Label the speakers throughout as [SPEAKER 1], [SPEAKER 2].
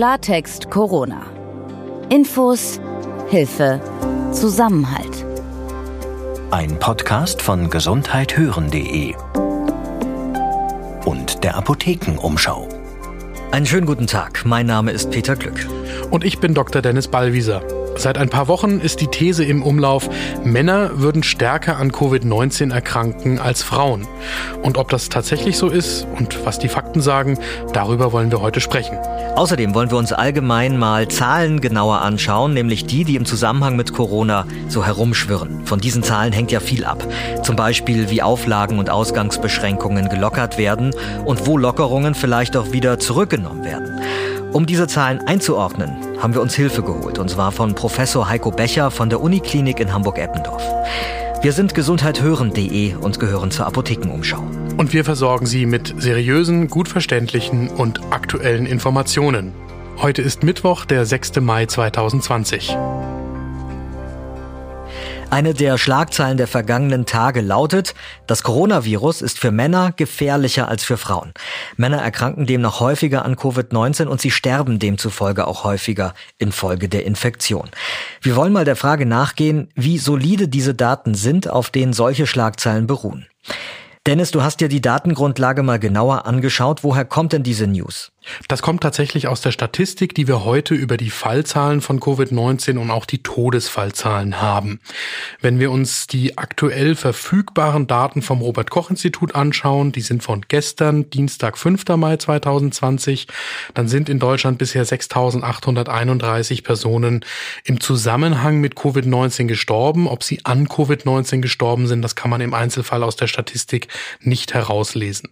[SPEAKER 1] Klartext Corona. Infos, Hilfe, Zusammenhalt.
[SPEAKER 2] Ein Podcast von gesundheithören.de und der Apothekenumschau.
[SPEAKER 3] Einen schönen guten Tag. Mein Name ist Peter Glück.
[SPEAKER 4] Und ich bin Dr. Dennis Ballwieser. Seit ein paar Wochen ist die These im Umlauf, Männer würden stärker an Covid-19 erkranken als Frauen. Und ob das tatsächlich so ist und was die Fakten sagen, darüber wollen wir heute sprechen.
[SPEAKER 3] Außerdem wollen wir uns allgemein mal Zahlen genauer anschauen, nämlich die, die im Zusammenhang mit Corona so herumschwirren. Von diesen Zahlen hängt ja viel ab. Zum Beispiel, wie Auflagen und Ausgangsbeschränkungen gelockert werden und wo Lockerungen vielleicht auch wieder zurückgenommen werden. Um diese Zahlen einzuordnen, haben wir uns Hilfe geholt, und zwar von Professor Heiko Becher von der Uniklinik in Hamburg-Eppendorf. Wir sind gesundheithören.de und gehören zur Apothekenumschau.
[SPEAKER 4] Und wir versorgen Sie mit seriösen, gut verständlichen und aktuellen Informationen. Heute ist Mittwoch, der 6. Mai 2020.
[SPEAKER 3] Eine der Schlagzeilen der vergangenen Tage lautet, das Coronavirus ist für Männer gefährlicher als für Frauen. Männer erkranken demnach häufiger an Covid-19 und sie sterben demzufolge auch häufiger infolge der Infektion. Wir wollen mal der Frage nachgehen, wie solide diese Daten sind, auf denen solche Schlagzeilen beruhen. Dennis, du hast dir die Datengrundlage mal genauer angeschaut. Woher kommt denn diese News?
[SPEAKER 4] Das kommt tatsächlich aus der Statistik, die wir heute über die Fallzahlen von Covid-19 und auch die Todesfallzahlen haben. Wenn wir uns die aktuell verfügbaren Daten vom Robert Koch Institut anschauen, die sind von gestern, Dienstag, 5. Mai 2020, dann sind in Deutschland bisher 6.831 Personen im Zusammenhang mit Covid-19 gestorben. Ob sie an Covid-19 gestorben sind, das kann man im Einzelfall aus der Statistik nicht herauslesen.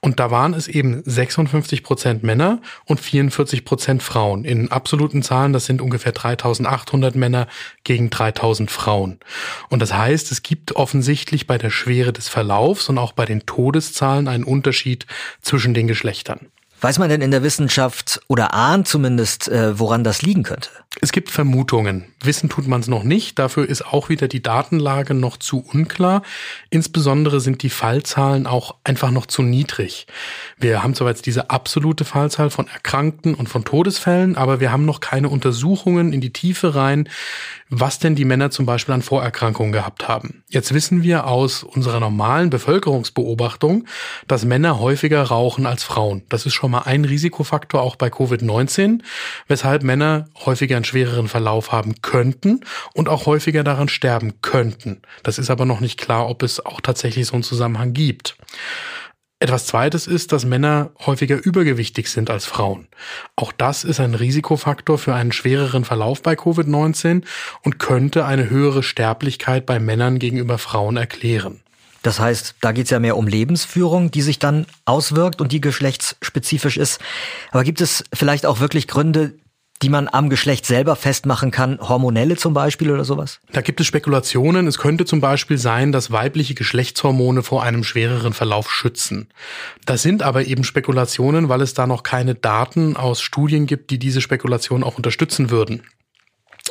[SPEAKER 4] Und da waren es eben 56 Prozent Männer und 44 Prozent Frauen. In absoluten Zahlen, das sind ungefähr 3800 Männer gegen 3000 Frauen. Und das heißt, es gibt offensichtlich bei der Schwere des Verlaufs und auch bei den Todeszahlen einen Unterschied zwischen den Geschlechtern.
[SPEAKER 3] Weiß man denn in der Wissenschaft oder ahnt zumindest, äh, woran das liegen könnte?
[SPEAKER 4] Es gibt Vermutungen. Wissen tut man es noch nicht. Dafür ist auch wieder die Datenlage noch zu unklar. Insbesondere sind die Fallzahlen auch einfach noch zu niedrig. Wir haben zwar jetzt diese absolute Fallzahl von Erkrankten und von Todesfällen, aber wir haben noch keine Untersuchungen in die Tiefe rein, was denn die Männer zum Beispiel an Vorerkrankungen gehabt haben. Jetzt wissen wir aus unserer normalen Bevölkerungsbeobachtung, dass Männer häufiger rauchen als Frauen. Das ist schon mal ein Risikofaktor auch bei Covid-19, weshalb Männer häufiger einen schwereren Verlauf haben könnten und auch häufiger daran sterben könnten. Das ist aber noch nicht klar, ob es auch tatsächlich so einen Zusammenhang gibt. Etwas Zweites ist, dass Männer häufiger übergewichtig sind als Frauen. Auch das ist ein Risikofaktor für einen schwereren Verlauf bei Covid-19 und könnte eine höhere Sterblichkeit bei Männern gegenüber Frauen erklären.
[SPEAKER 3] Das heißt, da geht es ja mehr um Lebensführung, die sich dann auswirkt und die geschlechtsspezifisch ist. Aber gibt es vielleicht auch wirklich Gründe, die man am Geschlecht selber festmachen kann, hormonelle zum Beispiel oder sowas?
[SPEAKER 4] Da gibt es Spekulationen. Es könnte zum Beispiel sein, dass weibliche Geschlechtshormone vor einem schwereren Verlauf schützen. Das sind aber eben Spekulationen, weil es da noch keine Daten aus Studien gibt, die diese Spekulation auch unterstützen würden.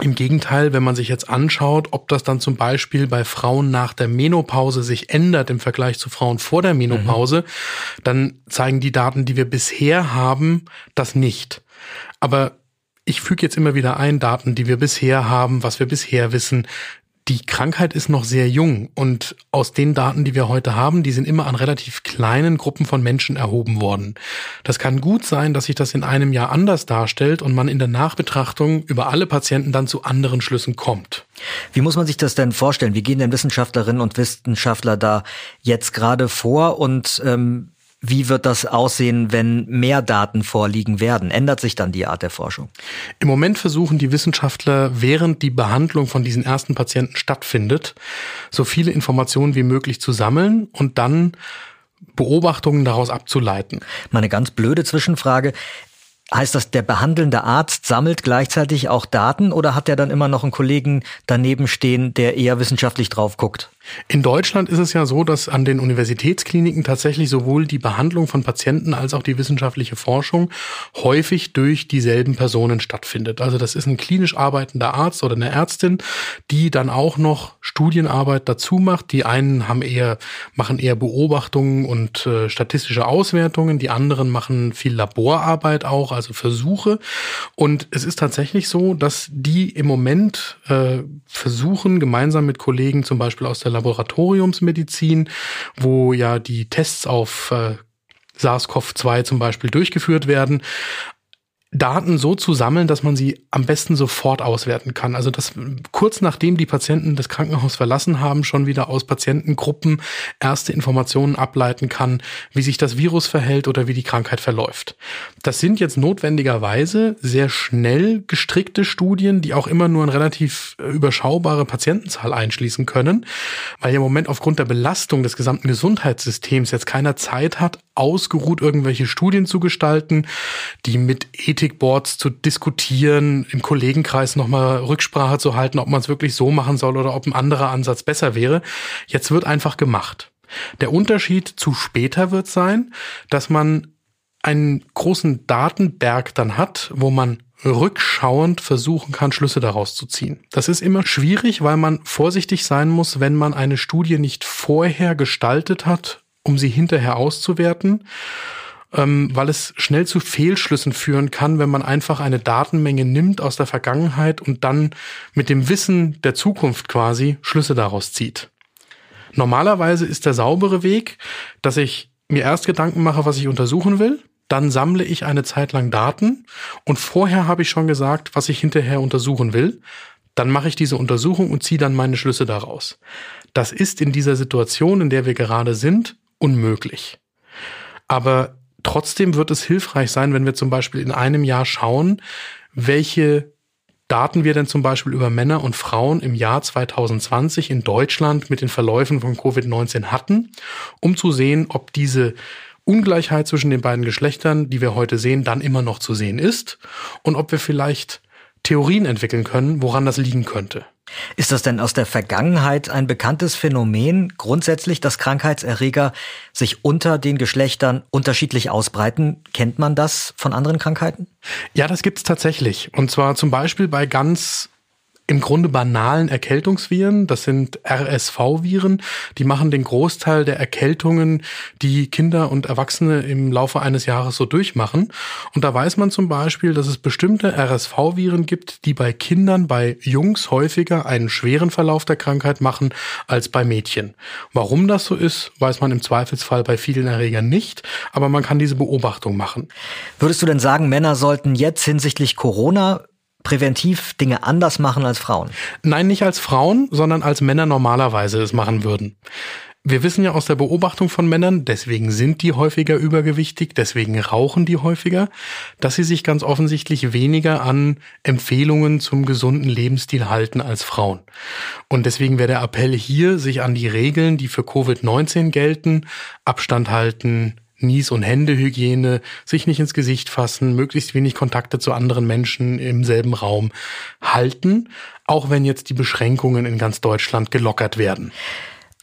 [SPEAKER 4] Im Gegenteil, wenn man sich jetzt anschaut, ob das dann zum Beispiel bei Frauen nach der Menopause sich ändert im Vergleich zu Frauen vor der Menopause, mhm. dann zeigen die Daten, die wir bisher haben, das nicht. Aber ich füge jetzt immer wieder ein, Daten, die wir bisher haben, was wir bisher wissen. Die Krankheit ist noch sehr jung und aus den Daten, die wir heute haben, die sind immer an relativ kleinen Gruppen von Menschen erhoben worden. Das kann gut sein, dass sich das in einem Jahr anders darstellt und man in der Nachbetrachtung über alle Patienten dann zu anderen Schlüssen kommt.
[SPEAKER 3] Wie muss man sich das denn vorstellen? Wie gehen denn Wissenschaftlerinnen und Wissenschaftler da jetzt gerade vor und ähm, wie wird das aussehen, wenn mehr Daten vorliegen werden? Ändert sich dann die Art der Forschung?
[SPEAKER 4] Im Moment versuchen die Wissenschaftler, während die Behandlung von diesen ersten Patienten stattfindet, so viele Informationen wie möglich zu sammeln und dann Beobachtungen daraus abzuleiten.
[SPEAKER 3] Meine ganz blöde Zwischenfrage. Heißt das, der behandelnde Arzt sammelt gleichzeitig auch Daten oder hat er dann immer noch einen Kollegen daneben stehen, der eher wissenschaftlich drauf guckt?
[SPEAKER 4] In Deutschland ist es ja so, dass an den Universitätskliniken tatsächlich sowohl die Behandlung von Patienten als auch die wissenschaftliche Forschung häufig durch dieselben Personen stattfindet. Also das ist ein klinisch arbeitender Arzt oder eine Ärztin, die dann auch noch Studienarbeit dazu macht. Die einen haben eher, machen eher Beobachtungen und äh, statistische Auswertungen, die anderen machen viel Laborarbeit auch, also Versuche. Und es ist tatsächlich so, dass die im Moment äh, versuchen, gemeinsam mit Kollegen zum Beispiel aus der Laboratoriumsmedizin, wo ja die Tests auf äh, SARS-CoV-2 zum Beispiel durchgeführt werden, Daten so zu sammeln, dass man sie am besten sofort auswerten kann. Also dass kurz nachdem die Patienten das Krankenhaus verlassen haben, schon wieder aus Patientengruppen erste Informationen ableiten kann, wie sich das Virus verhält oder wie die Krankheit verläuft. Das sind jetzt notwendigerweise sehr schnell gestrickte Studien, die auch immer nur eine relativ äh, überschaubare Patientenzahl einschließen können, weil im Moment aufgrund der Belastung des gesamten Gesundheitssystems jetzt keiner Zeit hat, ausgeruht irgendwelche Studien zu gestalten, die mit Ethikboards zu diskutieren, im Kollegenkreis nochmal Rücksprache zu halten, ob man es wirklich so machen soll oder ob ein anderer Ansatz besser wäre. Jetzt wird einfach gemacht. Der Unterschied zu später wird sein, dass man einen großen Datenberg dann hat, wo man rückschauend versuchen kann, Schlüsse daraus zu ziehen. Das ist immer schwierig, weil man vorsichtig sein muss, wenn man eine Studie nicht vorher gestaltet hat um sie hinterher auszuwerten, ähm, weil es schnell zu Fehlschlüssen führen kann, wenn man einfach eine Datenmenge nimmt aus der Vergangenheit und dann mit dem Wissen der Zukunft quasi Schlüsse daraus zieht. Normalerweise ist der saubere Weg, dass ich mir erst Gedanken mache, was ich untersuchen will, dann sammle ich eine Zeit lang Daten und vorher habe ich schon gesagt, was ich hinterher untersuchen will. Dann mache ich diese Untersuchung und ziehe dann meine Schlüsse daraus. Das ist in dieser Situation, in der wir gerade sind, unmöglich. Aber trotzdem wird es hilfreich sein, wenn wir zum Beispiel in einem Jahr schauen, welche Daten wir denn zum Beispiel über Männer und Frauen im Jahr 2020 in Deutschland mit den Verläufen von Covid-19 hatten, um zu sehen, ob diese Ungleichheit zwischen den beiden Geschlechtern, die wir heute sehen, dann immer noch zu sehen ist und ob wir vielleicht Theorien entwickeln können, woran das liegen könnte.
[SPEAKER 3] Ist das denn aus der Vergangenheit ein bekanntes Phänomen grundsätzlich, dass Krankheitserreger sich unter den Geschlechtern unterschiedlich ausbreiten? Kennt man das von anderen Krankheiten?
[SPEAKER 4] Ja, das gibt's tatsächlich. Und zwar zum Beispiel bei ganz im Grunde banalen Erkältungsviren. Das sind RSV-Viren. Die machen den Großteil der Erkältungen, die Kinder und Erwachsene im Laufe eines Jahres so durchmachen. Und da weiß man zum Beispiel, dass es bestimmte RSV-Viren gibt, die bei Kindern, bei Jungs häufiger einen schweren Verlauf der Krankheit machen als bei Mädchen. Warum das so ist, weiß man im Zweifelsfall bei vielen Erregern nicht, aber man kann diese Beobachtung machen.
[SPEAKER 3] Würdest du denn sagen, Männer sollten jetzt hinsichtlich Corona präventiv Dinge anders machen als Frauen?
[SPEAKER 4] Nein, nicht als Frauen, sondern als Männer normalerweise es machen würden. Wir wissen ja aus der Beobachtung von Männern, deswegen sind die häufiger übergewichtig, deswegen rauchen die häufiger, dass sie sich ganz offensichtlich weniger an Empfehlungen zum gesunden Lebensstil halten als Frauen. Und deswegen wäre der Appell hier, sich an die Regeln, die für Covid-19 gelten, Abstand halten, Nies- und Händehygiene, sich nicht ins Gesicht fassen, möglichst wenig Kontakte zu anderen Menschen im selben Raum halten, auch wenn jetzt die Beschränkungen in ganz Deutschland gelockert werden.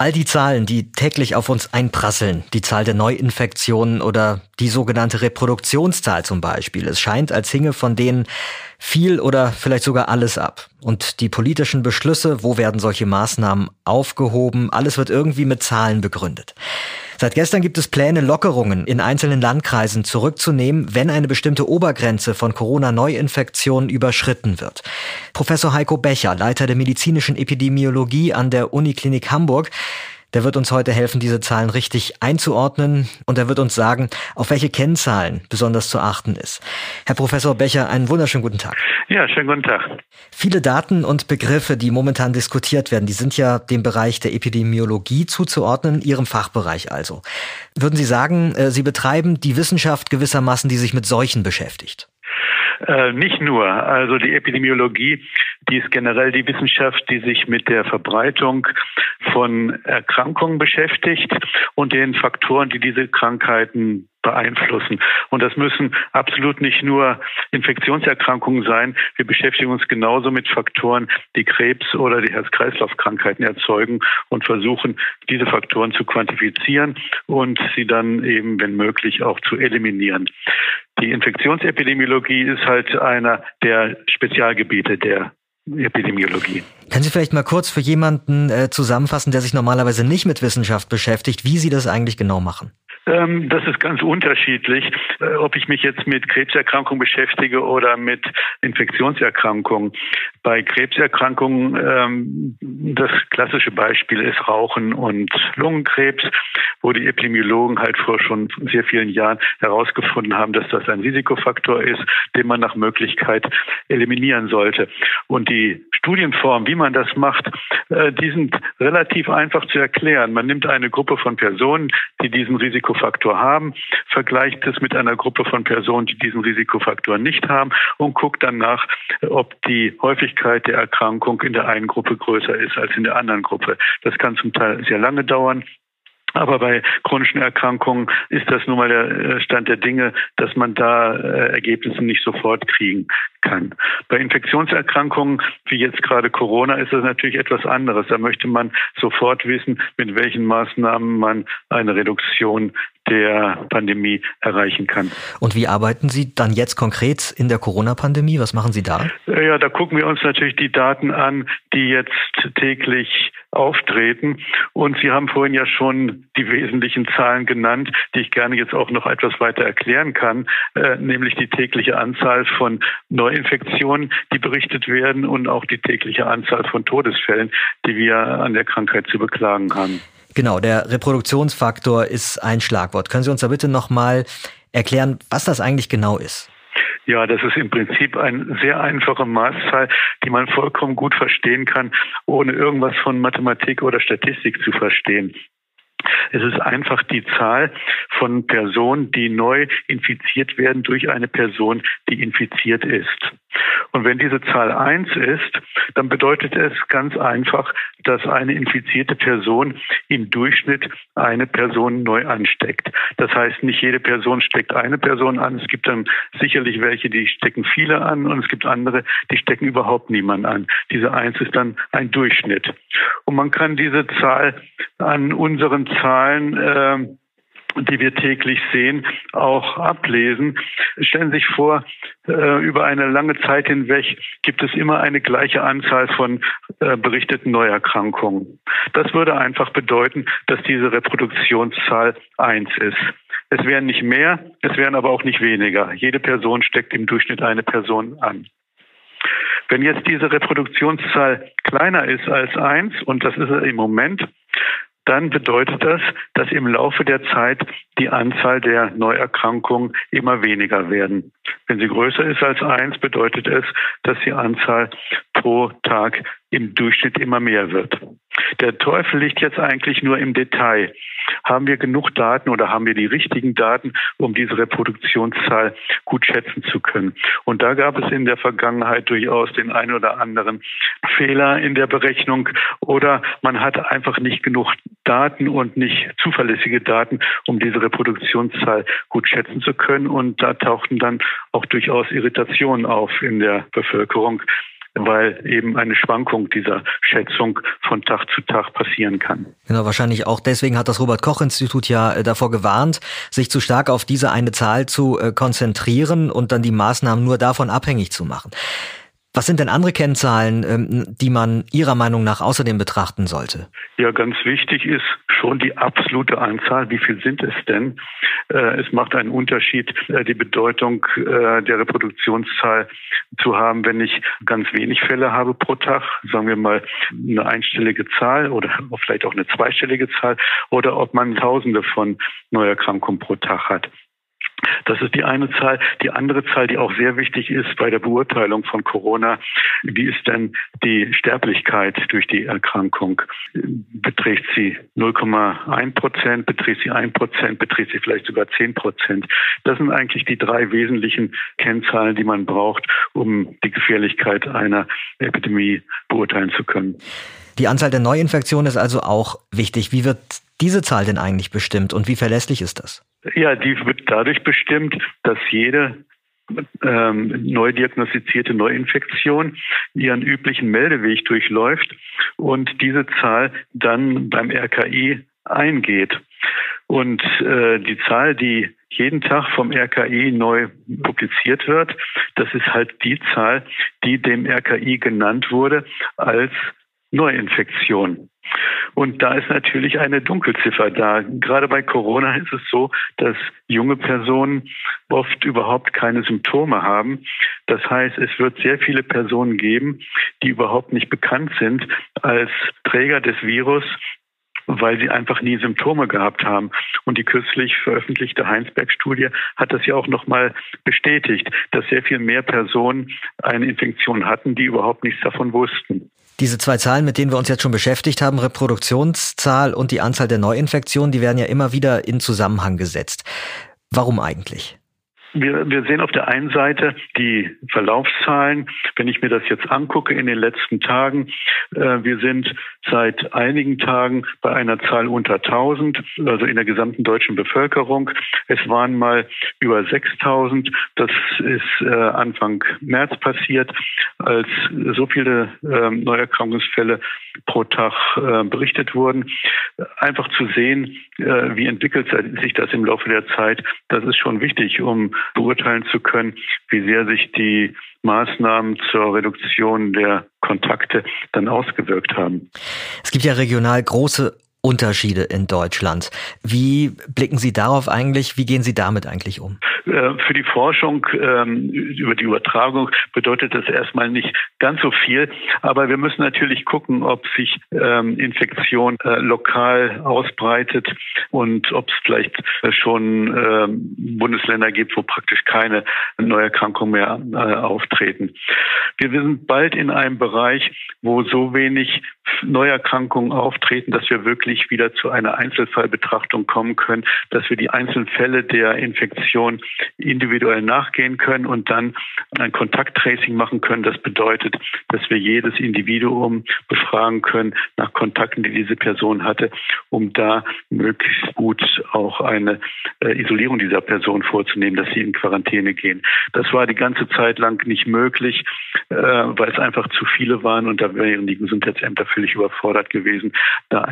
[SPEAKER 3] All die Zahlen, die täglich auf uns einprasseln, die Zahl der Neuinfektionen oder die sogenannte Reproduktionszahl zum Beispiel, es scheint, als hinge von denen viel oder vielleicht sogar alles ab. Und die politischen Beschlüsse, wo werden solche Maßnahmen aufgehoben, alles wird irgendwie mit Zahlen begründet. Seit gestern gibt es Pläne, Lockerungen in einzelnen Landkreisen zurückzunehmen, wenn eine bestimmte Obergrenze von Corona-Neuinfektionen überschritten wird. Professor Heiko Becher, Leiter der medizinischen Epidemiologie an der Uniklinik Hamburg, der wird uns heute helfen, diese Zahlen richtig einzuordnen und er wird uns sagen, auf welche Kennzahlen besonders zu achten ist. Herr Professor Becher, einen wunderschönen guten Tag.
[SPEAKER 5] Ja, schönen guten Tag.
[SPEAKER 3] Viele Daten und Begriffe, die momentan diskutiert werden, die sind ja dem Bereich der Epidemiologie zuzuordnen, Ihrem Fachbereich also. Würden Sie sagen, äh, Sie betreiben die Wissenschaft gewissermaßen, die sich mit Seuchen beschäftigt?
[SPEAKER 5] Äh, nicht nur. Also die Epidemiologie, die ist generell die Wissenschaft, die sich mit der Verbreitung von Erkrankungen beschäftigt und den Faktoren, die diese Krankheiten beeinflussen. Und das müssen absolut nicht nur Infektionserkrankungen sein. Wir beschäftigen uns genauso mit Faktoren, die Krebs oder die Herz-Kreislauf-Krankheiten erzeugen und versuchen, diese Faktoren zu quantifizieren und sie dann eben, wenn möglich, auch zu eliminieren. Die Infektionsepidemiologie ist halt einer der Spezialgebiete der Epidemiologie.
[SPEAKER 3] Können Sie vielleicht mal kurz für jemanden äh, zusammenfassen, der sich normalerweise nicht mit Wissenschaft beschäftigt, wie Sie das eigentlich genau machen?
[SPEAKER 5] Ähm, das ist ganz unterschiedlich, äh, ob ich mich jetzt mit Krebserkrankungen beschäftige oder mit Infektionserkrankungen. Bei Krebserkrankungen ähm, das klassische Beispiel ist Rauchen und Lungenkrebs, wo die Epidemiologen halt vor schon sehr vielen Jahren herausgefunden haben, dass das ein Risikofaktor ist, den man nach Möglichkeit eliminieren sollte. Und die Studienform, wie man das macht, äh, die sind relativ einfach zu erklären. Man nimmt eine Gruppe von Personen, die diesen Risikofaktor haben, vergleicht es mit einer Gruppe von Personen, die diesen Risikofaktor nicht haben und guckt dann nach, ob die Häufigkeit der Erkrankung in der einen Gruppe größer ist als in der anderen Gruppe. Das kann zum Teil sehr lange dauern. Aber bei chronischen Erkrankungen ist das nun mal der äh, Stand der Dinge, dass man da äh, Ergebnisse nicht sofort kriegen kann. Bei Infektionserkrankungen wie jetzt gerade Corona ist das natürlich etwas anderes. Da möchte man sofort wissen, mit welchen Maßnahmen man eine Reduktion der Pandemie erreichen kann.
[SPEAKER 3] Und wie arbeiten Sie dann jetzt konkret in der Corona-Pandemie? Was machen Sie da?
[SPEAKER 5] Ja, da gucken wir uns natürlich die Daten an, die jetzt täglich auftreten. Und Sie haben vorhin ja schon die wesentlichen Zahlen genannt, die ich gerne jetzt auch noch etwas weiter erklären kann, äh, nämlich die tägliche Anzahl von Neuinfektionen, die berichtet werden und auch die tägliche Anzahl von Todesfällen, die wir an der Krankheit zu beklagen haben.
[SPEAKER 3] Genau, der Reproduktionsfaktor ist ein Schlagwort. Können Sie uns da bitte nochmal erklären, was das eigentlich genau ist?
[SPEAKER 5] Ja, das ist im Prinzip eine sehr einfache Maßzahl, die man vollkommen gut verstehen kann, ohne irgendwas von Mathematik oder Statistik zu verstehen. Es ist einfach die Zahl von Personen, die neu infiziert werden durch eine Person, die infiziert ist. Und wenn diese Zahl eins ist, dann bedeutet es ganz einfach, dass eine infizierte Person im Durchschnitt eine Person neu ansteckt. Das heißt, nicht jede Person steckt eine Person an. Es gibt dann sicherlich welche, die stecken viele an und es gibt andere, die stecken überhaupt niemand an. Diese eins ist dann ein Durchschnitt. Und man kann diese Zahl an unseren Zahlen äh, die wir täglich sehen, auch ablesen. Stellen Sie sich vor, äh, über eine lange Zeit hinweg gibt es immer eine gleiche Anzahl von äh, berichteten Neuerkrankungen. Das würde einfach bedeuten, dass diese Reproduktionszahl eins ist. Es wären nicht mehr, es wären aber auch nicht weniger. Jede Person steckt im Durchschnitt eine Person an. Wenn jetzt diese Reproduktionszahl kleiner ist als eins, und das ist im Moment, dann bedeutet das, dass im Laufe der Zeit die Anzahl der Neuerkrankungen immer weniger werden. Wenn sie größer ist als eins, bedeutet es, dass die Anzahl pro Tag im Durchschnitt immer mehr wird. Der Teufel liegt jetzt eigentlich nur im Detail. Haben wir genug Daten oder haben wir die richtigen Daten, um diese Reproduktionszahl gut schätzen zu können? Und da gab es in der Vergangenheit durchaus den einen oder anderen Fehler in der Berechnung oder man hat einfach nicht genug Daten und nicht zuverlässige Daten, um diese Reproduktionszahl gut schätzen zu können. Und da tauchten dann auch durchaus Irritationen auf in der Bevölkerung weil eben eine Schwankung dieser Schätzung von Tag zu Tag passieren kann.
[SPEAKER 3] Genau, wahrscheinlich auch deswegen hat das Robert Koch Institut ja äh, davor gewarnt, sich zu stark auf diese eine Zahl zu äh, konzentrieren und dann die Maßnahmen nur davon abhängig zu machen. Was sind denn andere Kennzahlen, ähm, die man Ihrer Meinung nach außerdem betrachten sollte?
[SPEAKER 5] Ja, ganz wichtig ist schon die absolute Anzahl. Wie viel sind es denn? Äh, es macht einen Unterschied, äh, die Bedeutung äh, der Reproduktionszahl zu haben, wenn ich ganz wenig Fälle habe pro Tag, sagen wir mal eine einstellige Zahl oder vielleicht auch eine zweistellige Zahl, oder ob man Tausende von Neuerkrankungen pro Tag hat. Das ist die eine Zahl. Die andere Zahl, die auch sehr wichtig ist bei der Beurteilung von Corona, wie ist denn die Sterblichkeit durch die Erkrankung? Beträgt sie 0,1 Prozent, beträgt sie 1 Prozent, beträgt sie vielleicht sogar 10 Prozent? Das sind eigentlich die drei wesentlichen Kennzahlen, die man braucht, um die Gefährlichkeit einer Epidemie beurteilen zu können.
[SPEAKER 3] Die Anzahl der Neuinfektionen ist also auch wichtig. Wie wird diese Zahl denn eigentlich bestimmt und wie verlässlich ist das?
[SPEAKER 5] Ja, die wird dadurch bestimmt, dass jede ähm, neu diagnostizierte Neuinfektion ihren üblichen Meldeweg durchläuft und diese Zahl dann beim RKI eingeht. Und äh, die Zahl, die jeden Tag vom RKI neu publiziert wird, das ist halt die Zahl, die dem RKI genannt wurde als Neuinfektion. Und da ist natürlich eine Dunkelziffer da. Gerade bei Corona ist es so, dass junge Personen oft überhaupt keine Symptome haben. Das heißt, es wird sehr viele Personen geben, die überhaupt nicht bekannt sind als Träger des Virus, weil sie einfach nie Symptome gehabt haben. Und die kürzlich veröffentlichte Heinsberg-Studie hat das ja auch nochmal bestätigt, dass sehr viel mehr Personen eine Infektion hatten, die überhaupt nichts davon wussten.
[SPEAKER 3] Diese zwei Zahlen, mit denen wir uns jetzt schon beschäftigt haben, Reproduktionszahl und die Anzahl der Neuinfektionen, die werden ja immer wieder in Zusammenhang gesetzt. Warum eigentlich?
[SPEAKER 5] Wir, wir sehen auf der einen Seite die Verlaufszahlen. Wenn ich mir das jetzt angucke in den letzten Tagen, äh, wir sind seit einigen Tagen bei einer Zahl unter 1000, also in der gesamten deutschen Bevölkerung. Es waren mal über 6000. Das ist äh, Anfang März passiert, als so viele äh, Neuerkrankungsfälle pro Tag äh, berichtet wurden. Einfach zu sehen, äh, wie entwickelt sich das im Laufe der Zeit, das ist schon wichtig, um beurteilen zu können, wie sehr sich die Maßnahmen zur Reduktion der Kontakte dann ausgewirkt haben.
[SPEAKER 3] Es gibt ja regional große Unterschiede in Deutschland. Wie blicken Sie darauf eigentlich? Wie gehen Sie damit eigentlich um?
[SPEAKER 5] Äh, für die Forschung ähm, über die Übertragung bedeutet das erstmal nicht ganz so viel. Aber wir müssen natürlich gucken, ob sich ähm, Infektion äh, lokal ausbreitet und ob es vielleicht schon ähm, Bundesländer gibt, wo praktisch keine Neuerkrankungen mehr äh, auftreten. Wir sind bald in einem Bereich, wo so wenig Neuerkrankungen auftreten, dass wir wirklich wieder zu einer Einzelfallbetrachtung kommen können, dass wir die einzelnen Fälle der Infektion individuell nachgehen können und dann ein Kontakttracing machen können. Das bedeutet, dass wir jedes Individuum befragen können nach Kontakten, die diese Person hatte, um da möglichst gut auch eine äh, Isolierung dieser Person vorzunehmen, dass sie in Quarantäne gehen. Das war die ganze Zeit lang nicht möglich, äh, weil es einfach zu viele waren und da wären die Gesundheitsämter völlig überfordert gewesen, da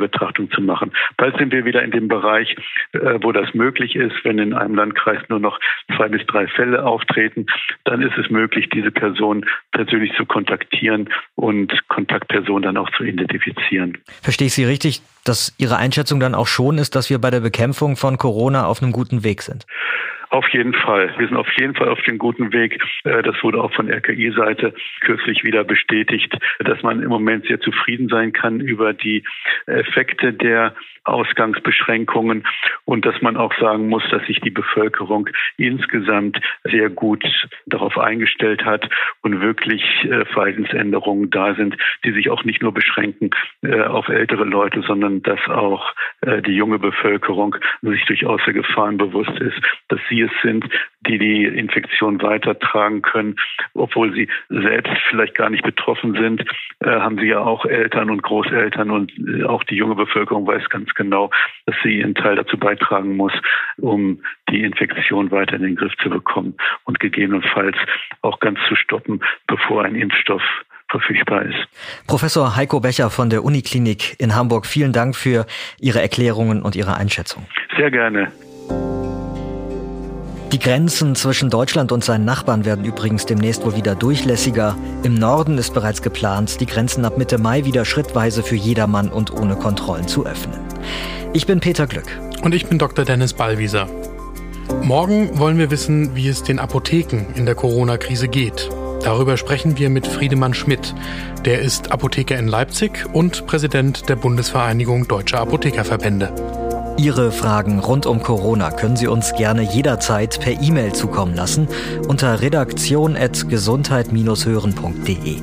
[SPEAKER 5] Einzelfallbetrachtung zu machen. Bald sind wir wieder in dem Bereich, äh, wo das möglich ist, wenn in einem Landkreis nur noch zwei bis drei Fälle auftreten, dann ist es möglich, diese Person persönlich zu kontaktieren und Kontaktpersonen dann auch zu identifizieren.
[SPEAKER 3] Verstehe ich Sie richtig, dass Ihre Einschätzung dann auch schon ist, dass wir bei der Bekämpfung von Corona auf einem guten Weg sind?
[SPEAKER 5] Auf jeden Fall. Wir sind auf jeden Fall auf dem guten Weg. Äh, das wurde auch von RKI-Seite kürzlich wieder bestätigt, dass man im Moment sehr zufrieden sein kann über die Effekte der Ausgangsbeschränkungen und dass man auch sagen muss, dass sich die Bevölkerung insgesamt sehr gut darauf eingestellt hat und wirklich äh, Verhaltensänderungen da sind, die sich auch nicht nur beschränken äh, auf ältere Leute, sondern dass auch die junge Bevölkerung sich durchaus der Gefahren bewusst ist, dass sie es sind, die die Infektion weitertragen können, obwohl sie selbst vielleicht gar nicht betroffen sind, äh, haben sie ja auch Eltern und Großeltern und äh, auch die junge Bevölkerung weiß ganz genau, dass sie ihren Teil dazu beitragen muss, um die Infektion weiter in den Griff zu bekommen und gegebenenfalls auch ganz zu stoppen, bevor ein Impfstoff verfügbar ist.
[SPEAKER 3] Professor Heiko Becher von der Uniklinik in Hamburg, vielen Dank für Ihre Erklärungen und Ihre Einschätzung.
[SPEAKER 5] Sehr gerne.
[SPEAKER 3] Die Grenzen zwischen Deutschland und seinen Nachbarn werden übrigens demnächst wohl wieder durchlässiger. Im Norden ist bereits geplant, die Grenzen ab Mitte Mai wieder schrittweise für jedermann und ohne Kontrollen zu öffnen. Ich bin Peter Glück.
[SPEAKER 4] Und ich bin Dr. Dennis Ballwieser. Morgen wollen wir wissen, wie es den Apotheken in der Corona-Krise geht. Darüber sprechen wir mit Friedemann Schmidt. Der ist Apotheker in Leipzig und Präsident der Bundesvereinigung Deutscher Apothekerverbände.
[SPEAKER 3] Ihre Fragen rund um Corona können Sie uns gerne jederzeit per E-Mail zukommen lassen unter redaktion.gesundheit-hören.de.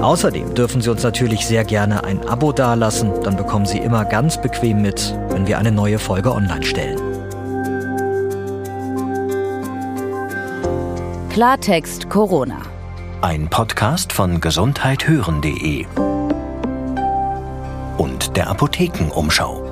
[SPEAKER 3] Außerdem dürfen Sie uns natürlich sehr gerne ein Abo dalassen, dann bekommen Sie immer ganz bequem mit, wenn wir eine neue Folge online stellen.
[SPEAKER 1] Klartext Corona.
[SPEAKER 2] Ein Podcast von gesundheithören.de und der Apothekenumschau.